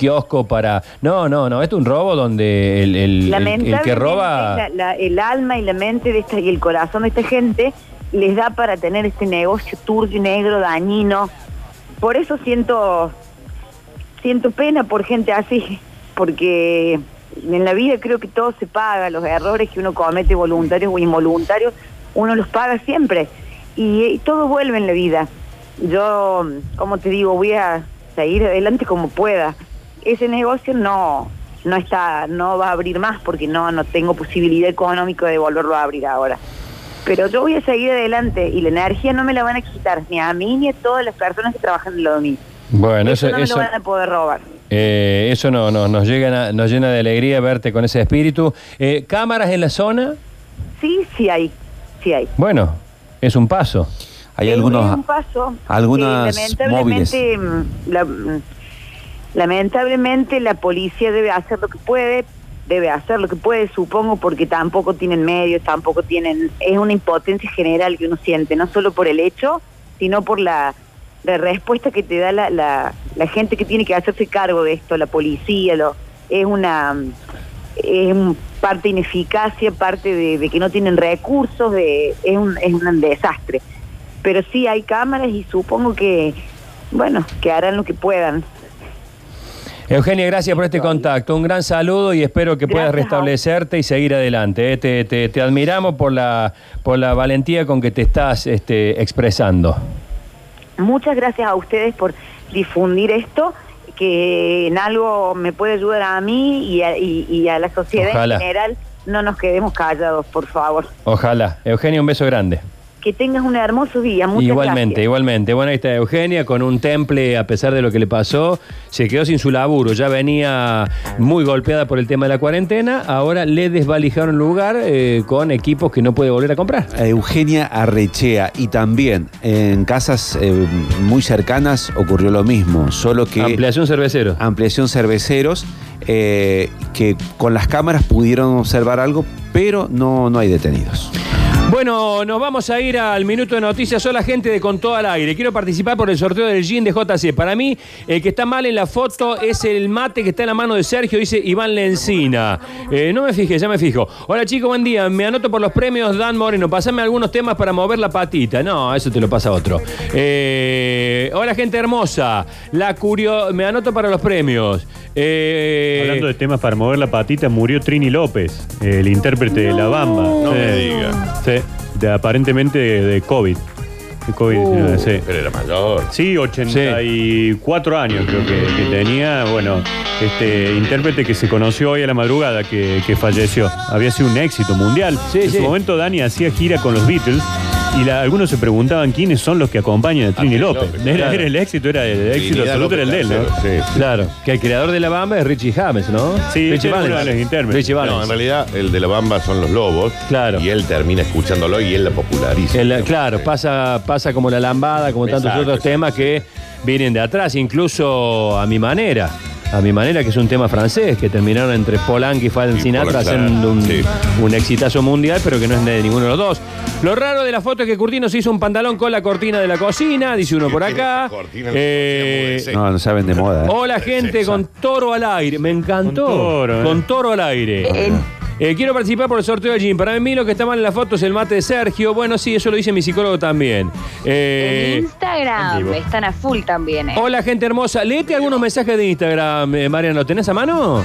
kiosco para. No, no, no. Esto es un robo donde el, el- el- el que roba. la- la- el alma y la mente de esta, y el corazón de esta gente les da para tener este negocio turbio, negro, dañino. Por eso siento, siento pena por gente así, porque en la vida creo que todo se paga, los errores que uno comete voluntarios o involuntarios, uno los paga siempre. Y, y todo vuelve en la vida. Yo, como te digo, voy a seguir adelante como pueda. Ese negocio no no está no va a abrir más porque no no tengo posibilidad económica de volverlo a abrir ahora. Pero yo voy a seguir adelante y la energía no me la van a quitar ni a mí ni a todas las personas que trabajan en lo de mí. Bueno, eso, eso no me eso, lo van a poder robar. eh, eso no, no, nos, llega, nos llena de alegría verte con ese espíritu. Eh, ¿Cámaras en la zona? Sí, sí hay, sí hay. Bueno, es un paso. Hay Es- algunos. es un paso. algunas Eh, lamentablemente, mm, la- lamentablemente la policía debe hacer lo que puede, debe hacer lo que puede, supongo, porque tampoco tienen medios, tampoco tienen, es una impotencia general que uno siente, no solo por el hecho, sino por la, la respuesta que te da la, la, gente que tiene que hacerse cargo de esto, la policía, lo, es una es un- parte ineficacia, parte de, que no tienen recursos, es, un, es un desastre. Pero sí hay cámaras y supongo que, bueno, que harán lo que puedan. Eugenia, gracias por este contacto. Un gran saludo y espero que puedas Gracias restablecerte y seguir adelante. ¿eh? Te, te- te admiramos por la, por la valentía con que te estás este, expresando. Muchas gracias a ustedes por difundir esto, que en algo me puede ayudar a mí y a, y- y a la sociedad Ojalá. en general. No nos quedemos callados, por favor. Ojalá. Eugenia, un beso grande. Que tengas un hermoso día. Muchas igualmente, gracias. igualmente. Bueno, ahí está Eugenia con un temple, a pesar de lo que le pasó, se quedó sin su laburo. Ya venía muy golpeada por el tema de la cuarentena. Ahora le desvalijaron el lugar eh, con equipos que no puede volver a comprar. Eugenia Arrechea y también en casas eh, muy cercanas ocurrió lo mismo, solo que Ampliación cervecero. ampliación cerveceros eh, que con las cámaras pudieron observar algo, pero no, no hay detenidos. Bueno, nos vamos a ir al minuto de noticias. Hola, gente de Con Todo al Aire. Quiero participar por el sorteo del jean de JC. Para mí, el que está mal en la foto es el mate que está en la mano de Sergio, dice Iván Lencina. Eh, no me fijé, ya me fijo. Hola, chicos, buen día. Me anoto por los premios Dan Moreno. Pasame algunos temas para mover la patita. No, eso te lo pasa otro. Eh, hola, gente hermosa. La curio... Me anoto para los premios. Eh, Hablando de temas para mover la patita, murió Trini López, el intérprete de La Bamba. No Sí. me diga. Sí, de- aparentemente de, de COVID. De COVID-19, sí. Pero era mayor. Sí, 84 años creo que, que tenía. Bueno, este intérprete que se conoció hoy a la madrugada, que, que falleció. Había sido un éxito mundial. Sí, en sí. su momento Dani hacía gira con los Beatles y la- algunos se preguntaban quiénes son los que acompañan a Trini Trini López. López, Era, claro. era el éxito, era el éxito Trinidad absoluto, era el de él, ¿no? sí, sí. Claro, que el creador de la bamba es Richie James, ¿no? Sí, Richie era uno Valens. de los intérpretes. Richie Valens. No, en realidad el de la bamba son los lobos. Claro. Y él termina escuchándolo y él la populariza. El- claro, Sí. pasa, pasa como la lambada, como tantos Exacto, otros exacto. temas que vienen de atrás, incluso a mi manera. A mi manera, que es un tema francés, que terminaron entre Polanco y Frank Sinatra haciendo un, sí. un exitazo mundial, pero que no es de ninguno de los dos. Lo raro de la foto es que Curtino se hizo un pantalón con la cortina de la cocina, dice uno por acá. cortina, Eh. No, no saben de moda. ¿eh? Hola gente, con toro al aire. Me encantó. Con toro, ¿eh? Con toro al aire. Eh, quiero participar por el sorteo de Jim. Para mí lo que está mal en la foto es el mate de Sergio. Bueno, sí, eso lo dice mi psicólogo también. Eh, en Instagram en están a full también, ¿eh? hola gente hermosa. Léete algunos mensajes de Instagram, eh, Mariano. ¿Tenés a mano?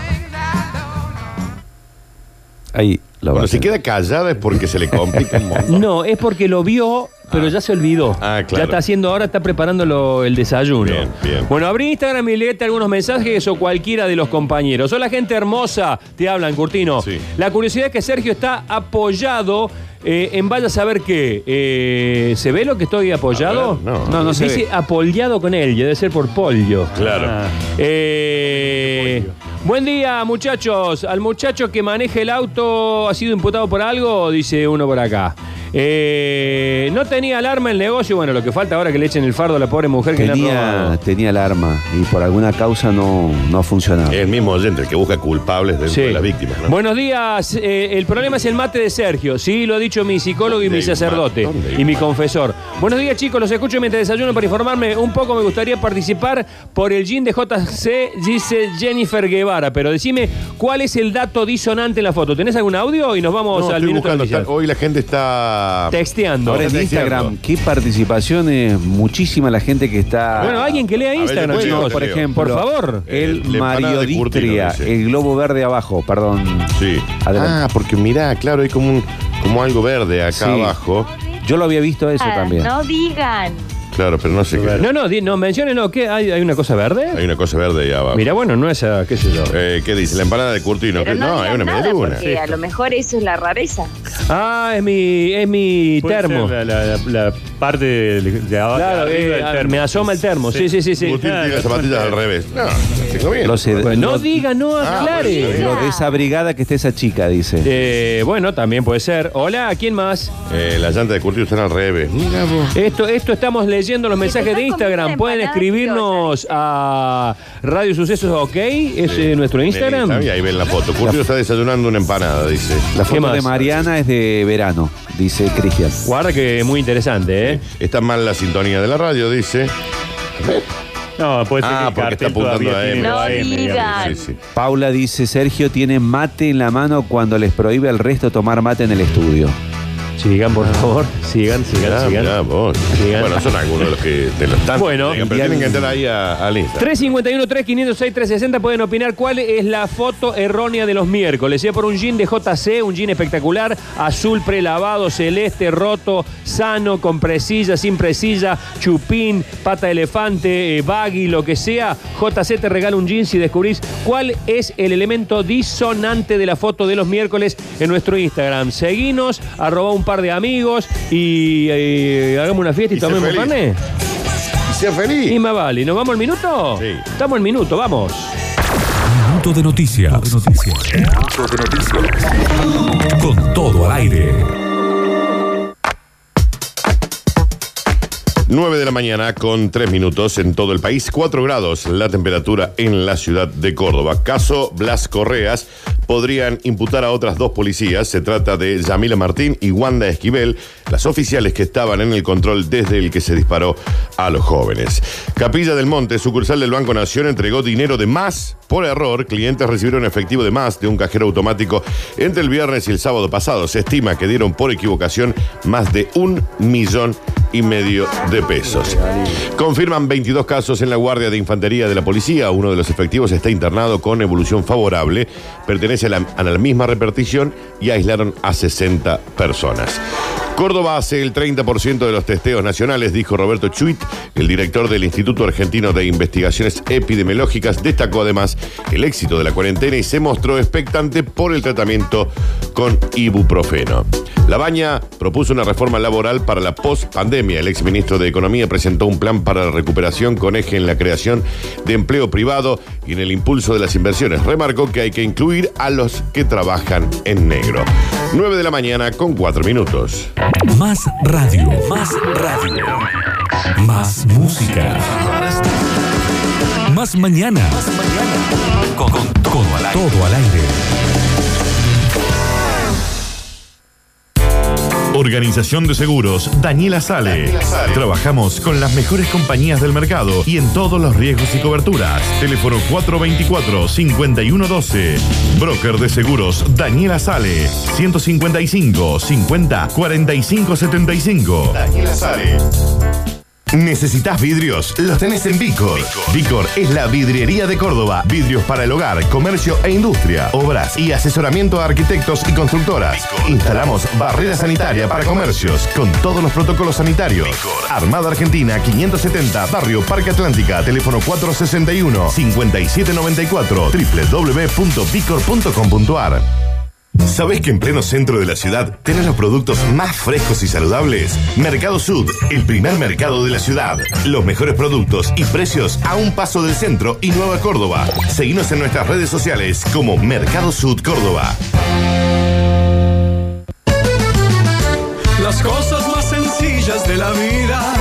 Ahí lo va a Cuando se hacer. queda callada es porque se le complica un montón. No, es porque lo vio, pero ya se olvidó. Ah, claro. Ya está haciendo ahora, está preparando lo- el desayuno. Bien, bien. Bueno, abrí Instagram y léete algunos mensajes o cualquiera de los compañeros. Hola, gente hermosa. Te hablan, Curtino. Sí. La curiosidad es que Sergio está apoyado eh, en vaya a saber qué. Eh, ¿Se ve lo que estoy apoyado? Ver, no. No, no se Dice ve. apoyado con él, y debe ser por pollo. Claro. Ah. Eh, buen día, muchachos. Al muchacho que maneja el auto ha sido imputado por algo, dice uno por acá. Eh, no tenía alarma el negocio. Bueno, lo que falta ahora es que le echen el fardo a la pobre mujer que le han Tenía, robado. tenía alarma y por alguna causa no, no ha funcionado. Es el mismo oyente el que busca culpables dentro Sí. de las víctimas. ¿no? Buenos días. eh, el problema es el mate de Sergio. Sí, lo ha dicho mi psicólogo y ¿Dónde mi hay un sacerdote. mate? ¿Dónde hay Y mi confesor. Buenos días, chicos. Los escucho mientras desayuno para informarme un poco. Me gustaría participar por el jean de JC, dice Jennifer Guevara. Pero decime, ¿cuál es el dato disonante en la foto? ¿Tenés algún audio? Y nos vamos No, al estoy minuto buscando. noticias. está- hoy la gente está. Texteando. Ahora en Instagram, qué participaciones, muchísima la gente que está. Bueno, alguien que lea ver, Instagram, chicos. por leo. ejemplo, Por favor. el El- Mariodistria, Curtino, dice. el globo verde abajo, perdón. Sí. Adelante. Ah, porque mirá, claro, hay como, un, como algo verde acá Sí. abajo. Yo lo había visto eso Ah, también. No digan. Claro, pero no sé qué. No, no, di- no menciones, no. ¿Qué? ¿Hay, hay una cosa verde? Hay una cosa verde ahí abajo. Mira, bueno, no es, ah, qué sé yo. Eh, ¿Qué dice? La empanada de Curtino. Pero no, no, hay una nada media luna. porque a lo mejor eso es la rareza. Ah, es mi, es mi Puede termo. ser La, la- la parte de, de abajo. Claro, arriba eh, del termo. me asoma el termo. Sí, sí, sí. sí. Curtino Ah, tiene las zapatillas al revés. No, la tengo bien. Lo sé, no diga, no Ah, aclare. pues, Lo desabrigada que esté esa chica, dice. Eh, bueno, también puede ser. Hola, ¿quién más? Eh, las llantas de Curtino están al revés. Mira vos. Esto, esto estamos leyendo los mensajes de Instagram. Pueden escribirnos a Radio Sucesos OK, es eh, nuestro Instagram. Y ahí ven la foto. Curtino está desayunando una empanada, dice. La ¿Qué foto más? de Mariana es de verano, dice Cristian. Guarda que es muy interesante, ¿eh? Está mal la sintonía de la radio, dice. No, puede ser Ah, que el porque cartel está apuntando todavía a tiene M. No la M, digamos. digan. Sí, sí. Paula dice, Sergio tiene mate en la mano cuando les prohíbe al resto tomar mate en el estudio. Sigan, por favor. Sigan, sigan, Ah, sigan. mirá vos. Sigan. Bueno, son algunos de los que te lo están. Bueno. Pero tienen que entrar ahí a, al Insta. 351 3506 360 pueden opinar cuál es la foto errónea de los miércoles. Sea por un jean de JC, un jean espectacular, azul prelavado, celeste, roto, sano, con presilla, sin presilla, chupín, pata de elefante, eh, baggy, lo que sea. JC te regala un jean si descubrís cuál es el elemento disonante de la foto de los miércoles en nuestro Instagram. Seguinos, arroba un par de amigos y hagamos una fiesta y, Y sé tomemos feliz. carne. Y sea feliz. Y más vale. ¿Nos vamos al minuto? Sí. Estamos al minuto, vamos. Minuto de noticias. Minuto de noticias. Con todo al aire. 9 de la mañana con 3 minutos en todo el país, 4 grados la temperatura en la ciudad de Córdoba. Caso Blas Correas, podrían imputar a otras dos policías. Se trata de Yamila Martín y Wanda Esquivel, las oficiales que estaban en el control desde el que se disparó a los jóvenes. Capilla del Monte, sucursal del Banco Nación, entregó dinero de más por error. Clientes recibieron efectivo de más de un cajero automático entre el viernes y el sábado pasado. Se estima que dieron por equivocación más de un millón y medio de pesos. Confirman 22 casos en la Guardia de Infantería de la Policía. Uno de los efectivos está internado con evolución favorable. Pertenece a la, a la misma repartición y aislaron a 60 personas. Córdoba hace el 30% de los testeos nacionales, dijo Roberto Chuit, el director del Instituto Argentino de Investigaciones Epidemiológicas. Destacó además el éxito de la cuarentena y se mostró expectante por el tratamiento con ibuprofeno. La Baña propuso una reforma laboral para la post-pandemia. El exministro de Economía presentó un plan para la recuperación con eje en la creación de empleo privado y en el impulso de las inversiones. Remarcó que hay que incluir a los que trabajan en negro. 9 de la mañana con 4 minutos. Más radio. Más radio. Más música. Más mañana. Con, con todo al aire. Todo al aire. Organización de Seguros, Daniela Sale. Trabajamos con las mejores compañías del mercado y en todos los riesgos y coberturas. Teléfono 424-5112. Broker de seguros, Daniela Sale. 155 50 45 75. Daniela Sale. ¿Necesitas vidrios? Los tenés en Vicor. Vicor es la vidriería de Córdoba. Vidrios para el hogar, comercio e industria. Obras y asesoramiento a arquitectos y constructoras. Instalamos barrera sanitaria para comercios con todos los protocolos sanitarios. Armada Argentina 570, Barrio Parque Atlántica. Teléfono 461-5794. www.vicor.com.ar ¿Sabés que en pleno centro de la ciudad tenés los productos más frescos y saludables? Mercado Sud, el primer mercado de la ciudad. Los mejores productos y precios a un paso del centro y Nueva Córdoba. Seguinos en nuestras redes sociales como Mercado Sud Córdoba. Las cosas más sencillas de la vida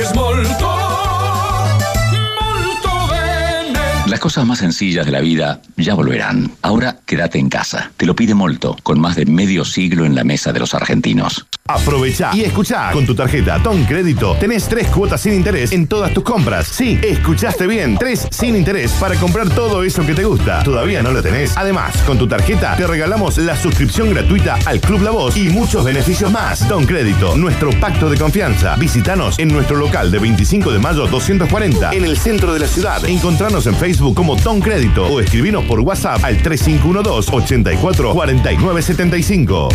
es molto, molto. Las cosas más sencillas de la vida ya volverán. Ahora quédate en casa. Te lo pide Molto, con más de medio siglo en la mesa de los argentinos. Aprovecha y escucha. Con tu tarjeta Ton Crédito tenés tres cuotas sin interés en todas tus compras. Sí, escuchaste bien. Tres sin interés para comprar todo eso que te gusta. ¿Todavía no lo tenés? Además, con tu tarjeta te regalamos la suscripción gratuita al Club La Voz y muchos beneficios más. Ton Crédito, nuestro pacto de confianza. Visítanos en nuestro local de 25 de mayo 240 en el centro de la ciudad. Encontranos en Facebook como Ton Crédito o escribinos por WhatsApp al 3512 84 49 75.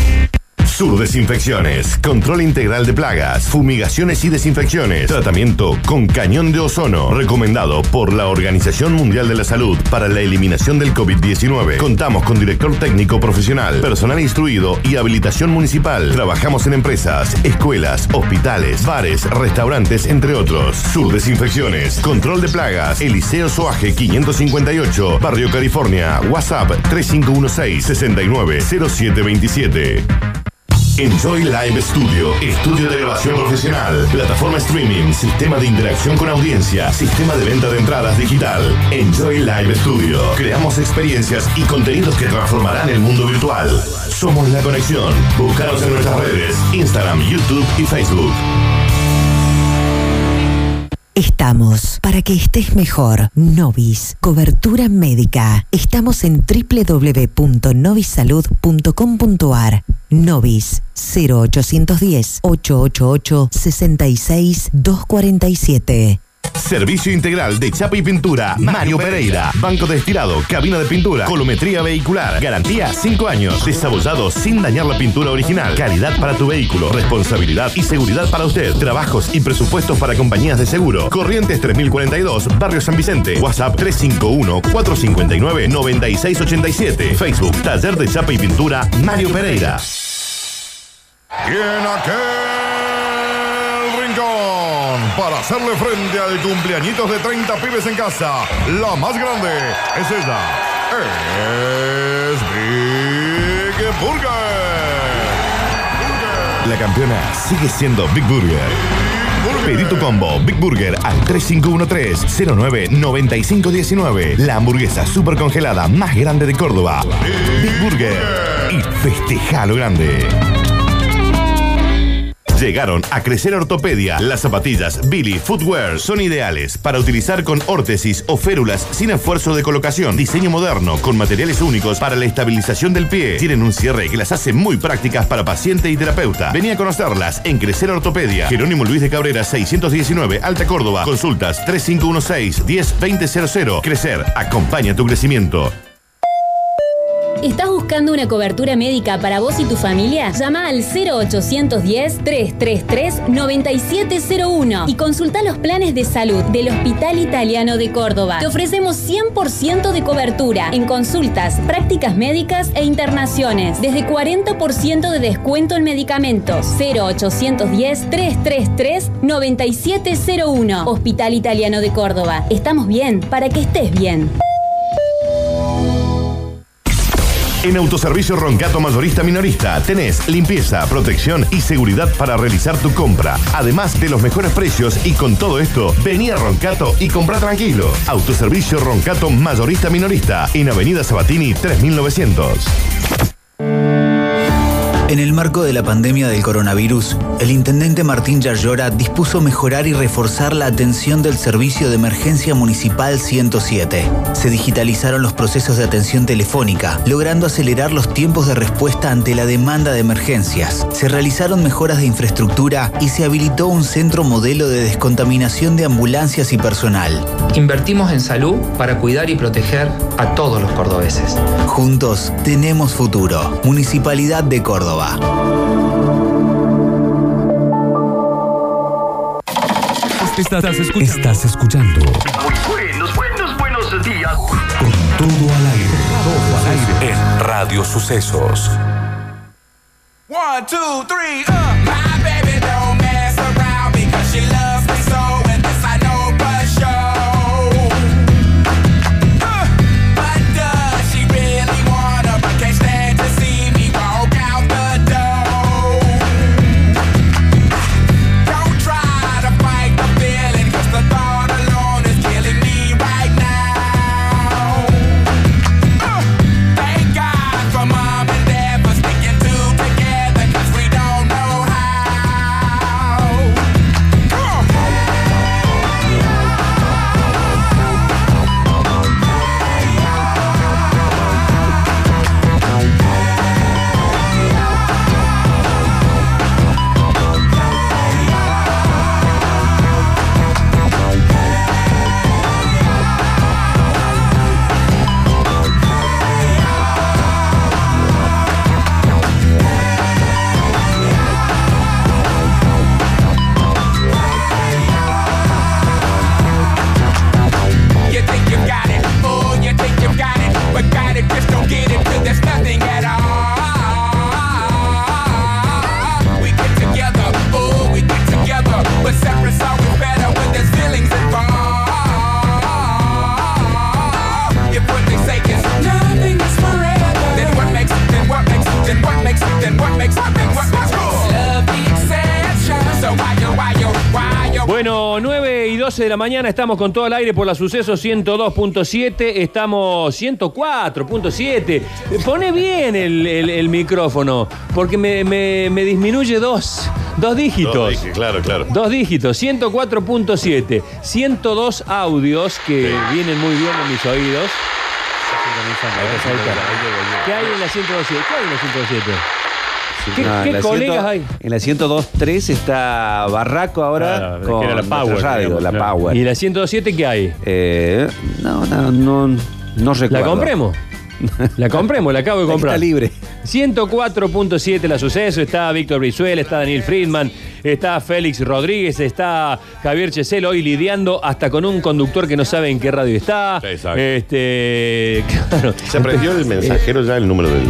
Sur Desinfecciones, control integral de plagas, fumigaciones y desinfecciones, tratamiento con cañón de ozono, recomendado por la Organización Mundial de la Salud para la eliminación del COVID-19. Contamos con director técnico profesional, personal instruido y habilitación municipal. Trabajamos en empresas, escuelas, hospitales, bares, restaurantes, entre otros. Sur Desinfecciones, control de plagas, Eliseo Soaje 558, Barrio California, WhatsApp 3516 690727. Enjoy Live Studio, estudio de grabación profesional, plataforma streaming, sistema de interacción con audiencia, sistema de venta de entradas digital. Enjoy Live Studio. Creamos experiencias y contenidos que transformarán el mundo virtual. Somos la conexión. Búscanos en nuestras redes, Instagram, YouTube y Facebook. Estamos para que estés mejor. Novis, cobertura médica. Estamos en www.novisalud.com.ar. Novis 0810 888 66 247. Servicio integral de chapa y pintura. Mario Pereira. Banco de estirado, cabina de pintura, colometría vehicular. Garantía 5 años. Desabollado sin dañar la pintura original. Calidad para tu vehículo. Responsabilidad y seguridad para usted. Trabajos y presupuestos para compañías de seguro. Corrientes 3042, Barrio San Vicente. WhatsApp 351-459-9687. Facebook, Taller de Chapa y Pintura, Mario Pereira. Y en aquel rincón, para hacerle frente al cumpleañitos de 30 pibes en casa, la más grande es ella. Es Big Burger. La campeona sigue siendo Big Burger. Pedí tu combo Big Burger al 3513-099519. La hamburguesa super congelada más grande de Córdoba. Big Burger. Y festeja lo grande. Llegaron a Crecer Ortopedia. Las zapatillas Billy Footwear son ideales para utilizar con órtesis o férulas sin esfuerzo de colocación. Diseño moderno con materiales únicos para la estabilización del pie. Tienen un cierre que las hace muy prácticas para paciente y terapeuta. Vení a conocerlas en Crecer Ortopedia. Jerónimo Luis de Cabrera 619 Alta Córdoba. Consultas 3516 102000. Crecer acompaña tu crecimiento. ¿Estás buscando una cobertura médica para vos y tu familia? Llama al 0810-333-9701 y consulta los planes de salud del Hospital Italiano de Córdoba. Te ofrecemos 100% de cobertura en consultas, prácticas médicas e internaciones. Desde 40% de descuento en medicamentos. 0810-333-9701. Hospital Italiano de Córdoba. Estamos bien para que estés bien. En Autoservicio Roncato Mayorista Minorista tenés limpieza, protección y seguridad para realizar tu compra. Además de los mejores precios y con todo esto, vení a Roncato y compra tranquilo. Autoservicio Roncato Mayorista Minorista en Avenida Sabatini 3900. En el marco de la pandemia del coronavirus, el intendente Martín Yarlora dispuso mejorar y reforzar la atención del Servicio de Emergencia Municipal 107. Se digitalizaron los procesos de atención telefónica, logrando acelerar los tiempos de respuesta ante la demanda de emergencias. Se realizaron mejoras de infraestructura y se habilitó un centro modelo de descontaminación de ambulancias y personal. Invertimos en salud para cuidar y proteger a todos los cordobeses. Juntos tenemos futuro. Municipalidad de Córdoba. Estás, escuchando. Estás escuchando Muy buenos, buenos, buenos días. con todo al aire. Todo al aire. En Radio Sucesos. One, two, three, uh. 12 de la mañana estamos con todo el aire por la suceso 102.7, estamos 104.7. Pone bien el, el- el micrófono, porque me, me- me disminuye dos, dos dígitos. Dos dígitos, claro, claro. Dos dígitos, 104.7, 102 audios que vienen muy bien en mis oídos. ¿Qué hay en la 102.7? ¿Qué hay en la 102.7? ¿Qué, No, en qué la colegas 100 hay? En la 102.3 está Barraco ahora con la Power, radio, digamos, la claro. Power. ¿Y la 107 qué hay? Eh, no, no, no, no recuerdo. ¿La compremos? La compremos, la acabo de comprar. está libre. 104.7 la suceso, está Víctor Brizuela, está Daniel Friedman, está Félix Rodríguez, está Javier Chesel hoy lidiando hasta con un conductor que no sabe en qué radio está. Este, claro. ¿Se aprendió el mensajero ya, el número del,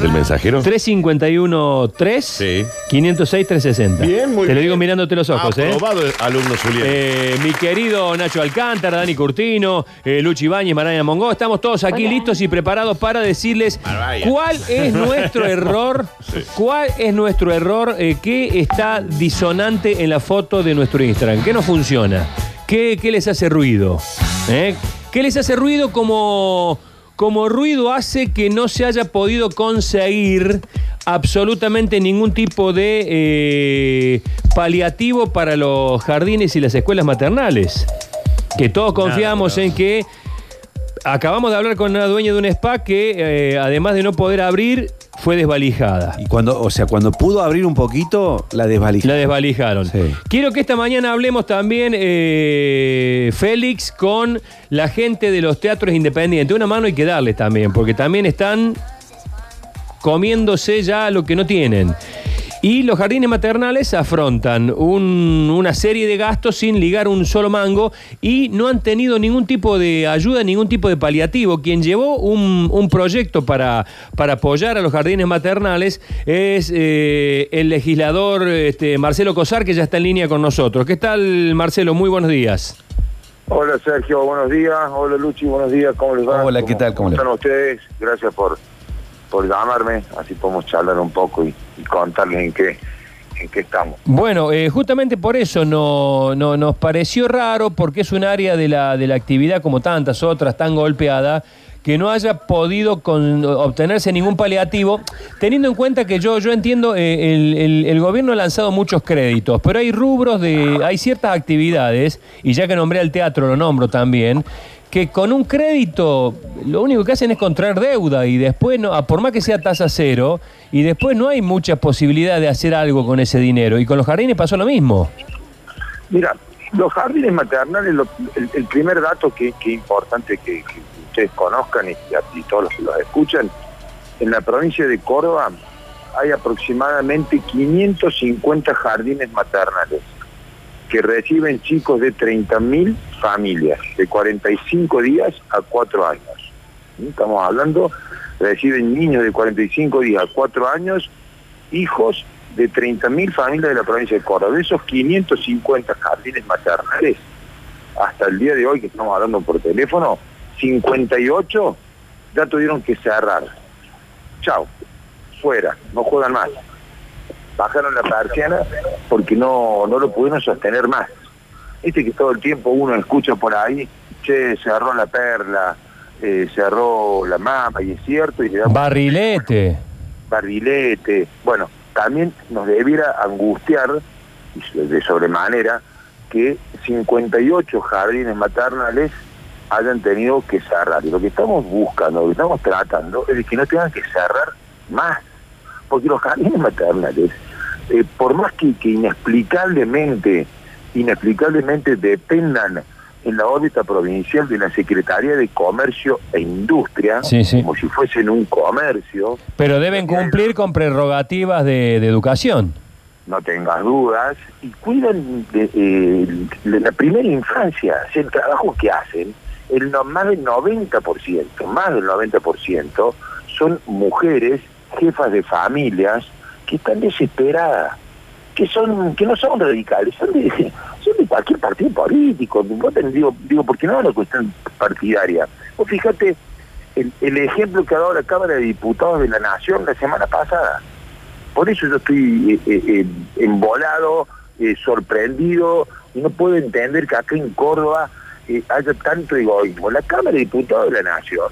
del mensajero? 351 3 506 360. Bien, muy Te lo bien. digo mirándote los ojos, ¿eh? Aprobado, alumno Julián. Eh, mi querido Nacho Alcántara, Dani Curtino, eh, Luchi Ibáñez, Marana Mongó, estamos todos aquí listos y preparados para decirles cuál es nuestro error, cuál es nuestro error eh, que está disonante en la foto de nuestro Instagram, que no funciona, qué, qué les hace ruido, ¿Eh? qué les hace ruido como como ruido hace que no se haya podido conseguir absolutamente ningún tipo de eh, paliativo para los jardines y las escuelas maternales. Que todos confiamos en que acabamos de hablar con una dueña de un spa que eh, además de no poder abrir, fue desvalijada. Y cuando, o sea, cuando pudo abrir un poquito, la desvalijaron. La desvalijaron. Quiero que esta mañana hablemos también, eh, Félix, con la gente de los teatros independientes. Una mano hay que darles también, porque también están comiéndose ya lo que no tienen. Y los jardines maternales afrontan un- una serie de gastos sin ligar un solo mango y no han tenido ningún tipo de ayuda, ningún tipo de paliativo. Quien llevó un, un proyecto para, para apoyar a los jardines maternales es eh, el legislador este, Marcelo Cosar, que ya está en línea con nosotros. ¿Qué tal, Marcelo? Muy buenos días. Hola Sergio, buenos días. Hola Luchi, buenos días. ¿Cómo les va? Hola, ¿qué tal? ¿Cómo va? están ustedes? Gracias por, por llamarme. Así podemos charlar un poco y, y contarles en qué, en qué estamos. Bueno, eh, justamente por eso no, no- nos pareció raro, porque es un área de la, de la actividad, como tantas otras, tan golpeada, que no haya podido con- obtenerse ningún paliativo, teniendo en cuenta que yo, yo entiendo, eh, el, el- el gobierno ha lanzado muchos créditos, pero hay rubros de, hay ciertas actividades, y ya que nombré al teatro, lo nombro también, que con un crédito lo único que hacen es contraer deuda y después, no, por más que sea tasa cero, y después no hay mucha posibilidad de hacer algo con ese dinero. Y con los jardines pasó lo mismo. Mira, los jardines maternales, lo- el, primer dato que, es importante que, ustedes conozcan y, y todos los que los escuchan, en la provincia de Córdoba hay aproximadamente 550 jardines maternales que reciben chicos de 30.000 familias, de 45 días a 4 años. Estamos hablando, reciben niños de 45 días a 4 años, hijos de 30.000 familias de la provincia de Córdoba. De esos 550 jardines maternales, hasta el día de hoy que estamos hablando por teléfono, 58 ya tuvieron que cerrar. Chao, fuera, no juegan más. Bajaron la persiana porque no, no lo pudieron sostener más. Este que todo el tiempo uno escucha por ahí, che, cerró la perla, eh, cerró la mama, y es cierto, y le damos Barrilete. barrilete. Bueno, también nos debiera angustiar de sobremanera que 58 jardines maternales hayan tenido que cerrar. Y lo que estamos buscando, lo que estamos tratando, es de que no tengan que cerrar más. Porque los jardines maternales, eh, por más que, que inexplicablemente, inexplicablemente dependan en la órbita provincial de la Secretaría de Comercio e Industria, Sí, sí. como si fuesen un comercio, Pero deben cumplir con prerrogativas de, de educación. no tengas dudas, y cuidan de, eh, de la primera infancia, o sea, el trabajo que hacen, el no- más del 90%, más del 90% son mujeres, jefas de familias, que están desesperadas, que son que no son radicales, son de, cualquier partido político, digo, digo, porque no es una cuestión partidaria. Vos fíjate el, ejemplo que ha dado la Cámara de Diputados de la Nación la semana pasada. Por eso yo estoy eh, eh, eh, embolado eh, sorprendido y no puedo entender que acá en Córdoba haya tanto egoísmo. La Cámara de Diputados de la Nación,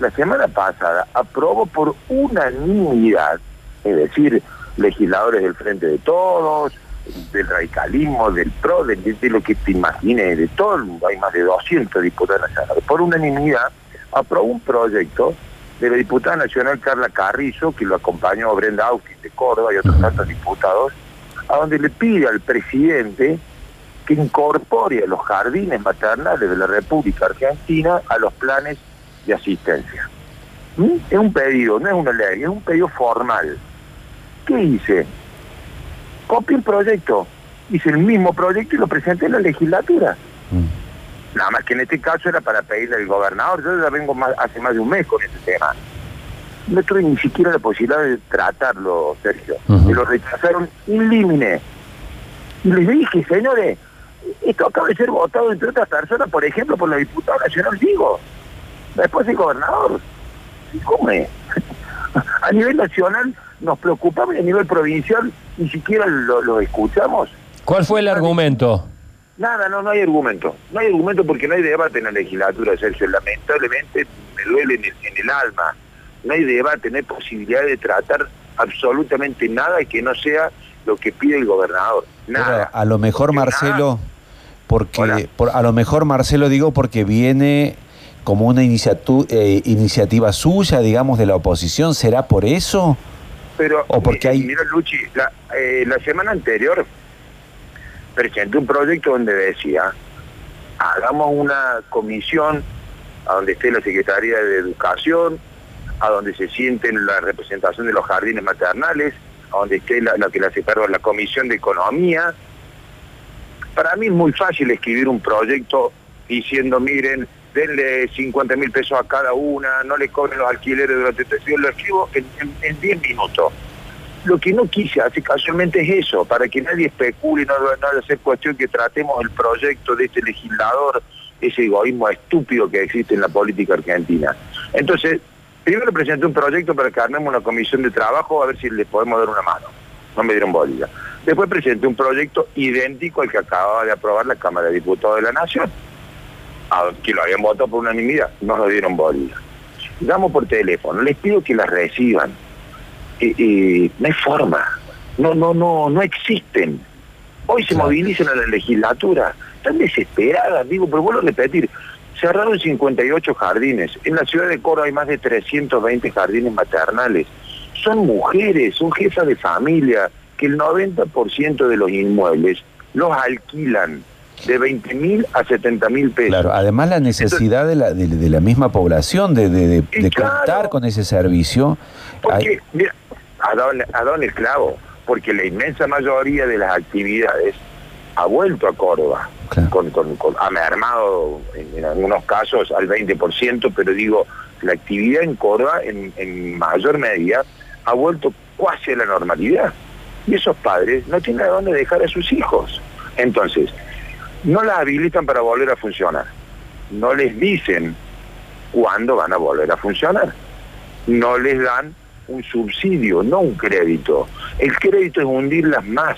la semana pasada, aprobó por unanimidad, es decir, legisladores del Frente de Todos, del radicalismo, del PRO, de, de lo que te imagines, de todo, hay más de 200 diputados nacionales, por unanimidad aprobó un proyecto de la diputada nacional Carla Carrizo, que lo acompañó Brenda Austin de Córdoba y otros tantos diputados, a donde le pide al presidente que incorpore a los jardines maternales de la República Argentina a los planes de asistencia. ¿Mm? Es un pedido, no es una ley, es un pedido formal. ¿Qué hice? Copié el proyecto, hice el mismo proyecto y lo presenté en la legislatura. Nada más que en este caso era para pedirle al gobernador. Yo ya vengo más- hace más de un mes con ese tema. No tuve ni siquiera la posibilidad de tratarlo, Sergio. Me lo rechazaron in limine. Y les dije, señores, esto acaba de ser votado entre otras personas, por ejemplo, por la diputada nacional Digo. Después el gobernador. ¿Cómo es? A nivel nacional nos preocupamos y a nivel provincial ni siquiera lo, lo escuchamos. ¿Cuál fue el argumento? Nada, no, no hay argumento. No hay argumento porque no hay debate en la legislatura, Sergio. Lamentablemente me duele en el, en el alma. No hay debate, no hay posibilidad de tratar absolutamente nada que no sea lo que pide el gobernador. Nada. A lo mejor Marcelo, porque por- a lo mejor Marcelo digo porque viene como una iniciatu- eh, iniciativa suya, digamos, de la oposición, ¿será por eso? Pero, O porque hay- mira, Luchi, la, eh, la semana anterior presenté un proyecto donde decía, hagamos una comisión a donde esté la Secretaría de Educación, a donde se sienten la representación de los jardines maternales, a donde esté la, la que la perdón, la Comisión de Economía. Para mí es muy fácil escribir un proyecto diciendo, miren, denle 50 mil pesos a cada una, no le cobren los alquileres durante tres días, lo escribo en, en- en 10 minutos. Lo que no quise hacer casualmente es eso, para que nadie especule, no, no haya ser cuestión que tratemos el proyecto de este legislador, ese egoísmo estúpido que existe en la política argentina. Entonces, primero presenté un proyecto para que armemos una comisión de trabajo a ver si le podemos dar una mano. No me dieron bolilla. Después presenté un proyecto idéntico al que acababa de aprobar la Cámara de Diputados de la Nación, a- que lo habían votado por unanimidad, no nos dieron bolilla. Llamo por teléfono, les pido que las reciban. Eh, eh, no hay forma, no, no, no, no existen. Hoy se movilizan a la legislatura, están desesperadas, digo, pero vuelvo a repetir, cerraron 58 jardines, en la ciudad de Córdoba hay más de 320 jardines maternales, son mujeres, son jefas de familia, que el 90% de los inmuebles los alquilan de 20 mil a 70 mil pesos. Claro, además la necesidad de la, de, de la misma población de, de- de- de contar con ese servicio. Porque, mira, a don, a don el clavo, porque la inmensa mayoría de las actividades ha vuelto a Córdoba, con, con, con- ha mermado en, en algunos casos al 20%, pero digo, la actividad en Córdoba en, en mayor medida ha vuelto casi a la normalidad. Y esos padres no tienen a dónde dejar a sus hijos. Entonces, no las habilitan para volver a funcionar. No les dicen cuándo van a volver a funcionar. No les dan un subsidio, no un crédito. El crédito es hundirlas más,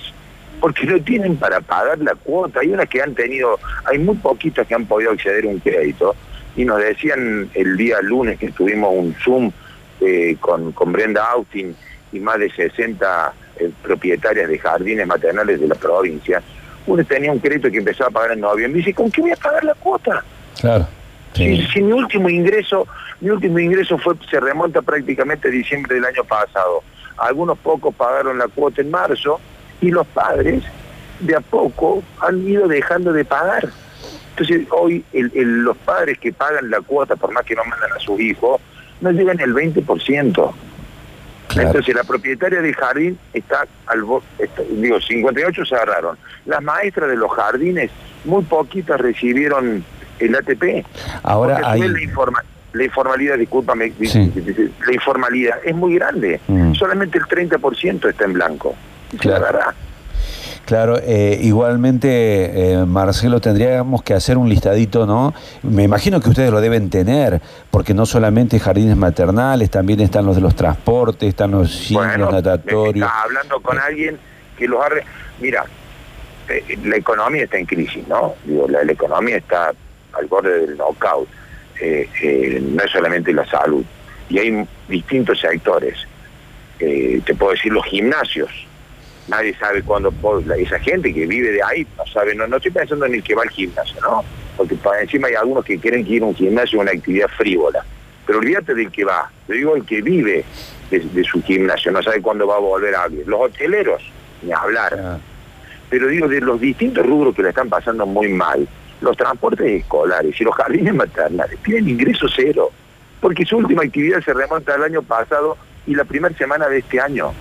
porque no tienen para pagar la cuota. Hay unas que han tenido, hay muy poquitas que han podido acceder a un crédito. Y nos decían el día lunes que tuvimos un Zoom eh, con, Brenda Austin y más de 60 eh, propietarias de jardines maternales de la provincia. Uno tenía un crédito que empezaba a pagar en noviembre y dice, ¿con qué voy a pagar la cuota? Claro. Si, si mi último ingreso, mi último ingreso fue, se remonta prácticamente a diciembre del año pasado. Algunos pocos pagaron la cuota en marzo y los padres de a poco han ido dejando de pagar. Entonces hoy el- el- los padres que pagan la cuota, por más que no mandan a sus hijos, no llegan al 20%. Entonces la propietaria del jardín está al está- digo, 58 se agarraron. Las maestras de los jardines, muy poquitas recibieron el ATP. Ahora hay- la, informa- la informalidad, discúlpame, Sí. la informalidad es muy grande. Mm. Solamente el 30% está en blanco. Claro. Claro, eh, igualmente, eh, Marcelo, tendríamos que hacer un listadito, ¿no? Me imagino que ustedes lo deben tener, porque no solamente jardines maternales, también están los de los transportes, están los cines, los natatorios. Estás hablando con alguien que los arre... Mira, eh, la economía está en crisis, ¿no? Digo, la, la economía está al borde del knockout. Eh, eh, no es solamente la salud. Y hay distintos sectores. Eh, te puedo decir los gimnasios. Nadie sabe cuándo esa gente que vive de ahí no sabe, no, no estoy pensando en el que va al gimnasio, ¿no? Porque para encima hay algunos que quieren que ir a un gimnasio es una actividad frívola. Pero olvídate del que va, te digo el que vive de, de su gimnasio, no sabe cuándo va a volver a abrir. Los hoteleros, ni hablar. Pero digo, de los distintos rubros que le están pasando muy mal, los transportes escolares y los jardines maternales tienen ingreso cero, porque su última actividad se remonta al año pasado y la primera semana de este año.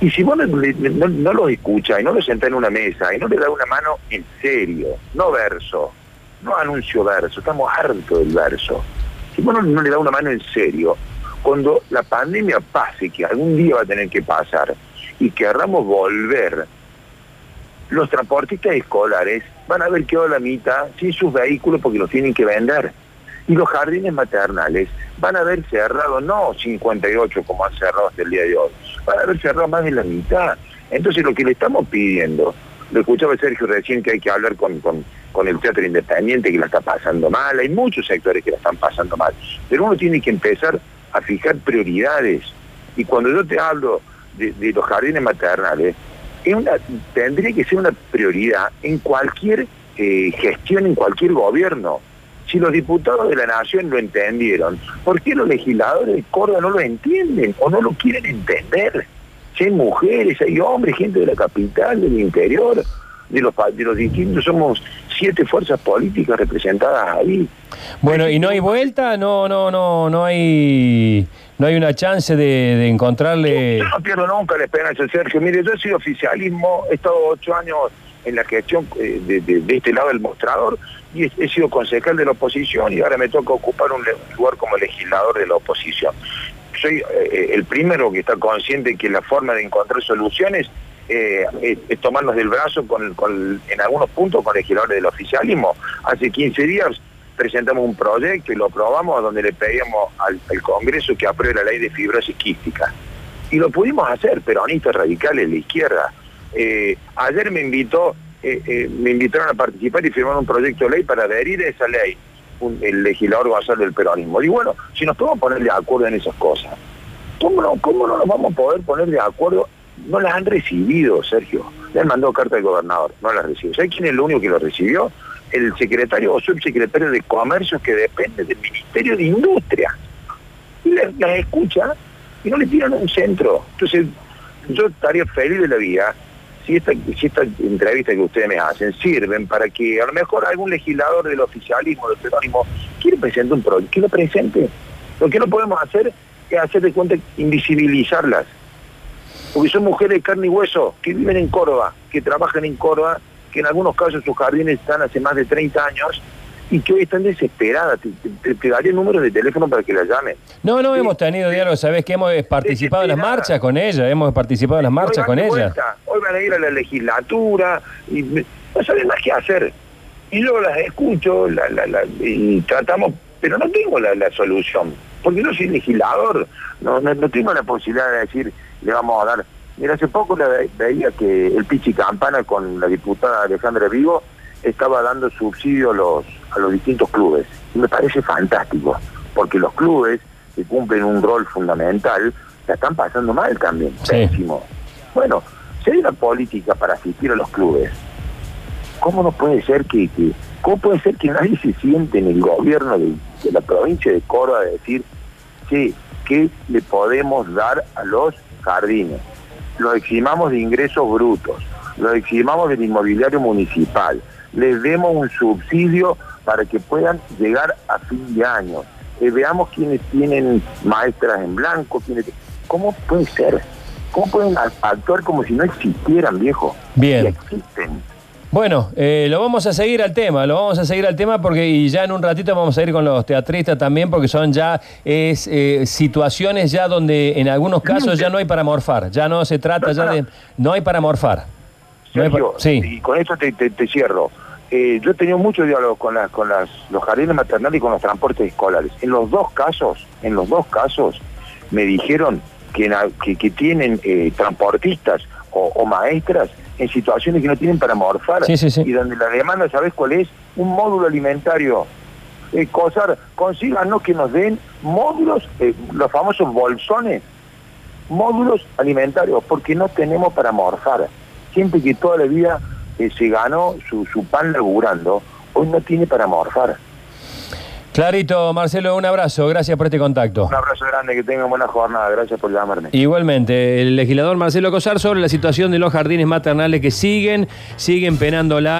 Y si vos no, los escuchas y no los sentás en una mesa y no le das una mano en serio, no verso, no anuncio verso, estamos hartos del verso. Si vos no, no le das una mano en serio, cuando la pandemia pase, que algún día va a tener que pasar, y querramos volver, los transportistas escolares van a haber quedado la mitad sin sus vehículos porque los tienen que vender. Y los jardines maternales van a haber cerrado, no 58 como han cerrado hasta el día de hoy, van a haber cerrado más de la mitad. Entonces lo que le estamos pidiendo, lo escuchaba Sergio recién que hay que hablar con, con, el teatro independiente que la está pasando mal, hay muchos sectores que la están pasando mal, pero uno tiene que empezar a fijar prioridades. Y cuando yo te hablo de, los jardines maternales, tendría que ser una prioridad en cualquier eh, gestión, en cualquier gobierno. Si los diputados de la Nación lo entendieron, ¿por qué los legisladores de Córdoba no lo entienden o no lo quieren entender? Si hay mujeres, hay hombres, gente de la capital, del interior, de los, de los distintos, somos siete fuerzas políticas representadas ahí. Bueno, y no hay vuelta, no, no, no, no hay, no hay una chance de, de encontrarle. Yo no pierdo nunca la esperanza, Sergio. Mire, yo he sido oficialismo, he estado ocho años en la gestión eh, de, de- de este lado del mostrador y he, sido concejal de la oposición y ahora me toca ocupar un lugar como legislador de la oposición. Soy eh, el primero que está consciente que la forma de encontrar soluciones eh, es, tomarnos del brazo con, en algunos puntos con legisladores del oficialismo. Hace 15 días presentamos un proyecto y lo aprobamos donde le pedíamos al, Congreso que apruebe la ley de fibrosis quística. Y lo pudimos hacer, peronistas radicales de la izquierda. Eh, ayer me invitó, eh, eh, me invitaron a participar y firmar un proyecto de ley para adherir a esa ley, el legislador Gonzalo del peronismo. Y bueno, si nos podemos poner de acuerdo en esas cosas, ¿cómo no, cómo no nos vamos a poder poner de acuerdo? No las han recibido, Sergio. Le han mandado carta al gobernador, no las recibió. ¿Sabes quién es el único que lo recibió? El secretario o subsecretario de Comercio que depende del Ministerio de Industria y las, las escucha y no le tiran un centro. Entonces, yo estaría feliz de la vida si esta, si esta entrevista que ustedes me hacen sirven para que a lo mejor algún legislador del oficialismo, del peronismo, quiere presentar un proyecto, que lo presente. Lo que no podemos hacer es hacer de cuenta invisibilizarlas. Porque son mujeres de carne y hueso que viven en Córdoba, que trabajan en Córdoba, que en algunos casos sus jardines están hace más de 30 años y que hoy están desesperadas. Te, te, te daría el número de teléfono para que la llamen. No, no hemos tenido diálogo, sabes que hemos participado en las marchas con ella, hemos participado en las marchas con de ella. vuelta, Hoy van a ir a la legislatura y no saben más qué hacer. Y yo las escucho la, la, la- y tratamos, pero no tengo la, la solución. Porque yo soy legislador, no, no, no tengo la posibilidad de decir, le vamos a dar. Mira, hace poco la ve- veía que el Pichi Campana con la diputada Alejandra Vigo estaba dando subsidio a los, a los distintos clubes. Y me parece fantástico, porque los clubes que cumplen un rol fundamental la están pasando mal también, pésimo. Bueno, si hay una política para asistir a los clubes, ¿cómo no puede ser que, que- cómo puede ser que nadie se siente en el gobierno de, de la provincia de Córdoba de decir, sí, ¿qué le podemos dar a los jardines? Lo eximamos de ingresos brutos, lo eximamos del inmobiliario municipal, les demos un subsidio para que puedan llegar a fin de año. Eh, veamos quiénes tienen maestras en blanco, quiénes... ¿Cómo puede ser? ¿Cómo pueden actuar como si no existieran, viejo? Bien. Y existen. Bueno, eh, lo vamos a seguir al tema, lo vamos a seguir al tema porque y ya en un ratito vamos a ir con los teatristas también porque son ya es, eh, situaciones ya donde en algunos casos ya no hay para morfar, ya no se trata ya de no hay para morfar. Sergio, sí. y con esto te, te- te cierro. Eh, yo he tenido mucho diálogo con, las, con las, los jardines maternales y con los transportes escolares. En los dos casos, en los dos casos, me dijeron que, en que, que tienen eh, transportistas o, o maestras en situaciones que no tienen para morfar Sí, sí, sí. y donde la demanda, ¿sabes cuál es? Un módulo alimentario. Eh, COSAR, consíganos que nos den módulos, eh, los famosos bolsones, módulos alimentarios, porque no tenemos para morfar. Gente que toda la vida eh, se ganó su, su pan laburando, hoy no tiene para morfar. Clarito, Marcelo, un abrazo. Gracias por este contacto. Un abrazo grande, que tengan buena jornada. Gracias por llamarme. Igualmente, el legislador Marcelo Cosar sobre la situación de los jardines maternales que siguen, siguen penándola.